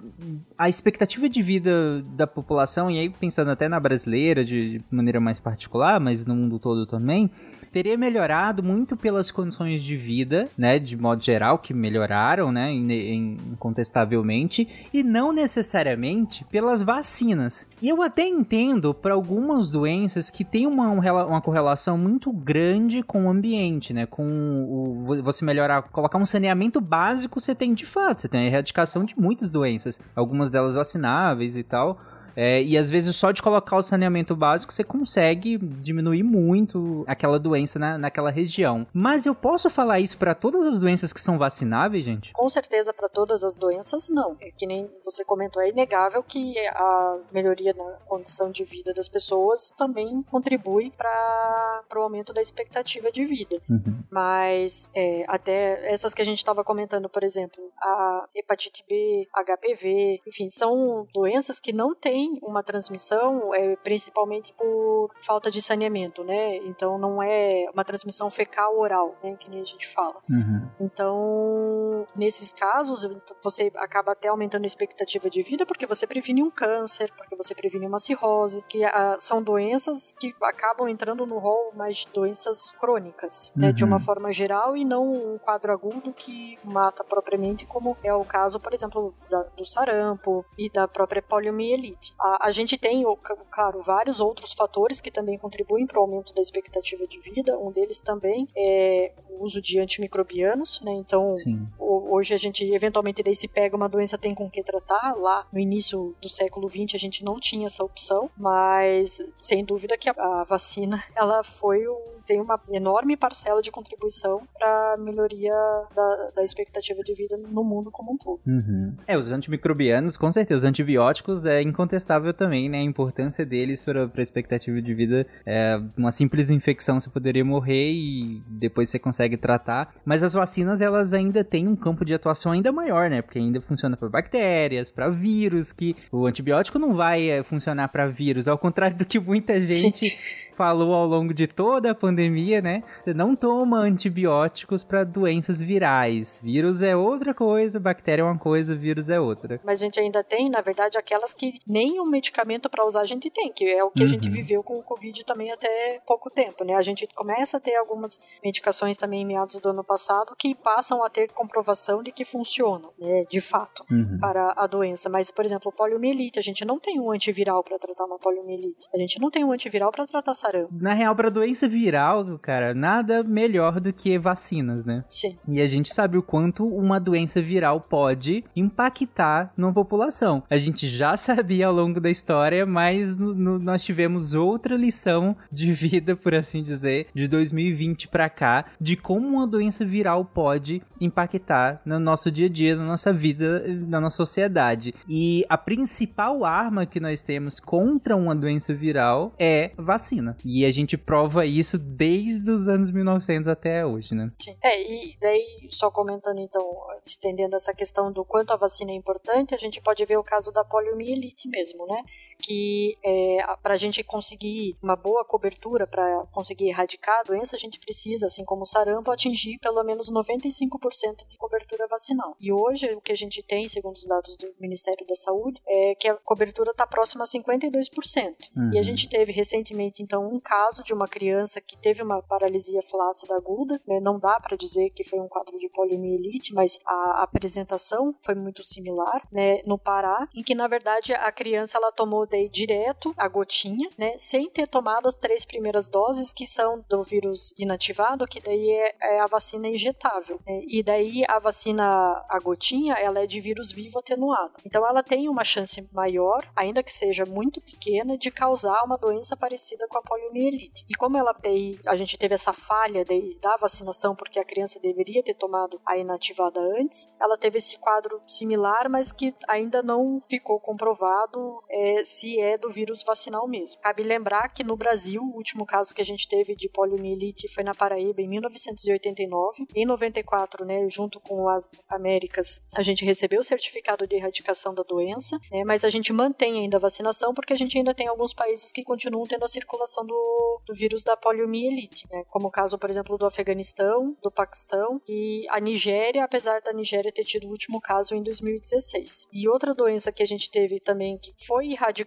a expectativa de vida da população, e aí pensando até na brasileira de, de maneira mais particular, mas no mundo todo também, teria melhorado muito pelas condições de vida, né, de modo geral, que melhoraram, né, incontestavelmente, e não necessariamente pelas vacinas. E eu até entendo para algumas doenças que tem uma, uma correlação muito grande com o ambiente, né, com o, você melhorar, colocar um saneamento básico, você tem de fato, você tem a erradicação de muitas doenças, algumas delas vacináveis e tal. É, e às vezes só de colocar o saneamento básico você consegue diminuir muito aquela doença na, naquela região. Mas eu posso falar isso para todas as doenças que são vacináveis, gente?
Com certeza, para todas as doenças, não. É que nem você comentou, é inegável que a melhoria na condição de vida das pessoas também contribui para o aumento da expectativa de vida. Uhum. Mas é, até essas que a gente estava comentando, por exemplo, a hepatite B, HPV, enfim, são doenças que não têm tem uma transmissão é, principalmente por falta de saneamento, né? Então não é uma transmissão fecal oral, né? Que nem a gente fala. Uhum. Então, nesses casos, você acaba até aumentando a expectativa de vida porque você previne um câncer, porque você previne uma cirrose, que a, são doenças que acabam entrando no rol mais de doenças crônicas, uhum. né? De uma uhum. forma geral e não um quadro agudo que mata propriamente, como é o caso, por exemplo, da, do sarampo e da própria poliomielite. A, a gente tem, claro, vários outros fatores que também contribuem para o aumento da expectativa de vida. Um deles também é o uso de antimicrobianos, né? Então, o, hoje a gente eventualmente daí se pega uma doença tem com que tratar. Lá no início do século XX a gente não tinha essa opção, mas sem dúvida que a, a vacina ela foi um tem uma enorme parcela de contribuição para a melhoria da, da, expectativa de vida no mundo como um todo.
Uhum. É, os antimicrobianos, com certeza, os antibióticos é incontestável também, né? A importância deles para a expectativa de vida. É uma simples infecção você poderia morrer e depois você consegue tratar. Mas as vacinas, elas ainda têm um campo de atuação ainda maior, né? Porque ainda funciona para bactérias, para vírus, que o antibiótico não vai é, funcionar para vírus, ao contrário do que muita gente. gente falou ao longo de toda a pandemia, né? Você não toma antibióticos para doenças virais. Vírus é outra coisa, bactéria é uma coisa, vírus é outra.
Mas a gente ainda tem, na verdade, aquelas que nem um medicamento para usar a gente tem, que é o que uhum. a gente uhum. viveu com o Covid também até pouco tempo, né? A gente começa a ter algumas medicações também em meados do ano passado que passam a ter comprovação de que funcionam, né? De fato, uhum. para a doença. Mas, por exemplo, poliomielite, a gente não tem um antiviral para tratar uma poliomielite. A gente não tem um antiviral para tratar sarampo.
Na real, para doença viral, cara, nada melhor do que vacinas, né?
Sim.
E a gente sabe o quanto uma doença viral pode impactar numa população. A gente já sabia ao longo da história, mas no, no, nós tivemos outra lição de vida, por assim dizer, de 2020 para cá, de como uma doença viral pode impactar no nosso dia a dia, na nossa vida, na nossa sociedade. E a principal arma que nós temos contra uma doença viral é vacina. E a gente prova isso desde os anos 1900 até hoje, né?
Sim. É, e daí, só comentando então, estendendo essa questão do quanto a vacina é importante, a gente pode ver o caso da poliomielite mesmo, né? Que é, para a gente conseguir uma boa cobertura, para conseguir erradicar a doença, a gente precisa, assim como o sarampo, atingir pelo menos 95% de cobertura vacinal. E hoje, o que a gente tem, segundo os dados do Ministério da Saúde, é que a cobertura está próxima a 52%. Uhum. E a gente teve recentemente, então, um caso de uma criança que teve uma paralisia flácida aguda, né? não dá para dizer que foi um quadro de poliomielite, mas a apresentação foi muito similar, né, no Pará, em que, na verdade, a criança ela tomou dei direto a gotinha, né, sem ter tomado as três primeiras doses que são do vírus inativado, que daí é, é a vacina injetável. Né? E daí a vacina a gotinha, ela é de vírus vivo atenuado. Então ela tem uma chance maior, ainda que seja muito pequena, de causar uma doença parecida com a poliomielite. E como ela tem, a gente teve essa falha de, da vacinação porque a criança deveria ter tomado a inativada antes, ela teve esse quadro similar, mas que ainda não ficou comprovado é, se é do vírus vacinal mesmo. Cabe lembrar que no Brasil, o último caso que a gente teve de poliomielite foi na Paraíba em 1989. Em 94, né, junto com as Américas, a gente recebeu o certificado de erradicação da doença, né, mas a gente mantém ainda a vacinação porque a gente ainda tem alguns países que continuam tendo a circulação do, do vírus da poliomielite, né, como o caso, por exemplo, do Afeganistão, do Paquistão e a Nigéria, apesar da Nigéria ter tido o último caso em 2016. E outra doença que a gente teve também que foi erradicada,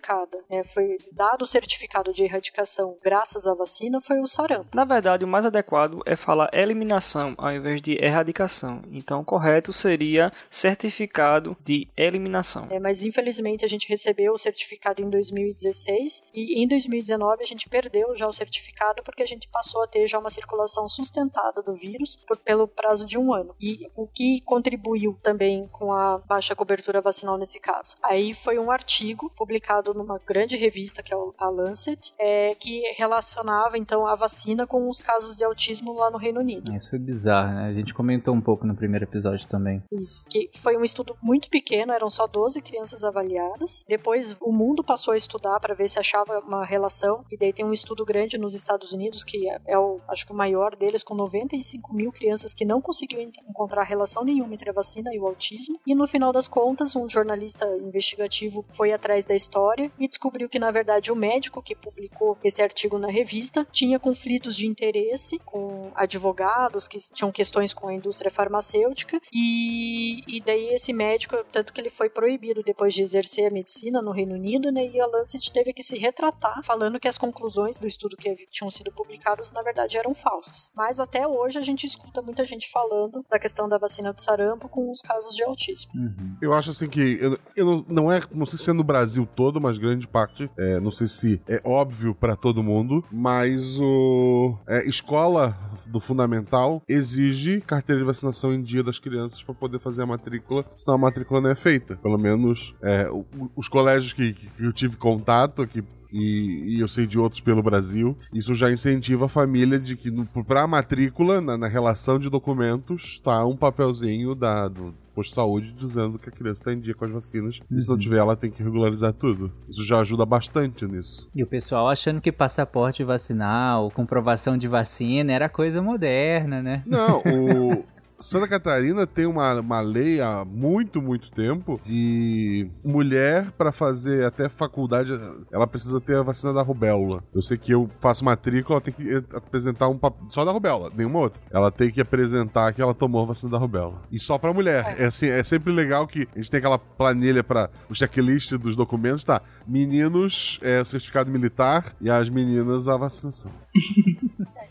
né, foi dado o certificado de erradicação graças à vacina, foi o sarampo.
Na verdade, o mais adequado é falar eliminação ao invés de erradicação. Então, o correto seria certificado de eliminação.
É, mas infelizmente a gente recebeu o certificado em 2016 e em 2019 a gente perdeu já o certificado porque a gente passou a ter já uma circulação sustentada do vírus por, pelo prazo de um ano. E o que contribuiu também com a baixa cobertura vacinal nesse caso? Aí foi um artigo publicado numa grande revista que é a Lancet, é, que relacionava então a vacina com os casos de autismo lá no Reino Unido.
Isso foi bizarro, né? A gente comentou um pouco no primeiro episódio também.
Isso. Que foi um estudo muito pequeno, eram só 12 crianças avaliadas. Depois o mundo passou a estudar para ver se achava uma relação. E daí tem um estudo grande nos Estados Unidos, que é, é o, acho que o maior deles, com 95 mil crianças que não conseguiu encontrar relação nenhuma entre a vacina e o autismo. E no final das contas, um jornalista investigativo foi atrás da história e descobriu que, na verdade, o médico que publicou esse artigo na revista tinha conflitos de interesse com advogados que tinham questões com a indústria farmacêutica e, e daí esse médico, tanto que ele foi proibido depois de exercer a medicina no Reino Unido, né, e a Lancet teve que se retratar falando que as conclusões do estudo que tinham sido publicados na verdade eram falsas. Mas até hoje a gente escuta muita gente falando da questão da vacina do sarampo com os casos de autismo.
Uhum. Eu acho assim que eu, eu não, não, é, não sei se é no Brasil todo, mas grande parte, é, não sei se é óbvio para todo mundo, mas o é, escola do fundamental exige carteira de vacinação em dia das crianças para poder fazer a matrícula, senão a matrícula não é feita. Pelo menos é, os colégios que, que eu tive contato, que e, e, eu sei de outros pelo Brasil, isso já incentiva a família de que para a matrícula, na, na, relação de documentos, tá um papelzinho da, do posto de saúde dizendo que a criança está em dia com as vacinas e se não uhum. tiver, ela tem que regularizar tudo. Isso já ajuda bastante nisso.
E o pessoal achando que passaporte vacinal, comprovação de vacina era coisa moderna, né?
Não, o, Santa Catarina tem uma, uma lei há muito, muito tempo de mulher para fazer até faculdade, ela precisa ter a vacina da rubéola. Eu sei que eu faço matrícula, ela tem que apresentar um só da rubéola, nenhuma outra. Ela tem que apresentar que ela tomou a vacina da rubéola. E só para mulher. É, assim, é sempre legal que a gente tem aquela planilha para o checklist dos documentos, tá? Meninos, é, certificado militar e as meninas a vacinação.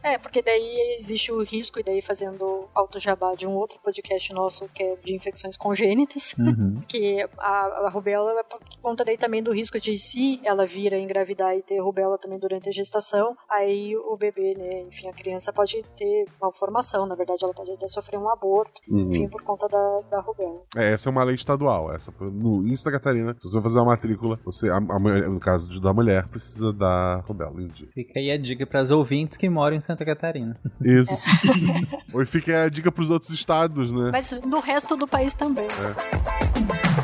É, porque daí existe o risco, e daí fazendo auto jabá de um outro podcast nosso que é de infecções congênitas, uhum. que a, a rubéola é conta daí também do risco de se ela vir a engravidar e ter rubéola também durante a gestação, aí o bebê, né, enfim, a criança pode ter malformação, na verdade ela pode até sofrer um aborto, uhum. enfim, por conta da, da rubéola.
É, essa é uma lei estadual, essa no Insta Catarina, se você fazer uma matrícula, você, a, a, no caso da mulher, precisa da rubéola em dia.
Fica aí a dica para os ouvintes que moram em Santa Catarina.
Isso. É. Ou fica a dica pros outros estados, né?
Mas no resto do país também. É.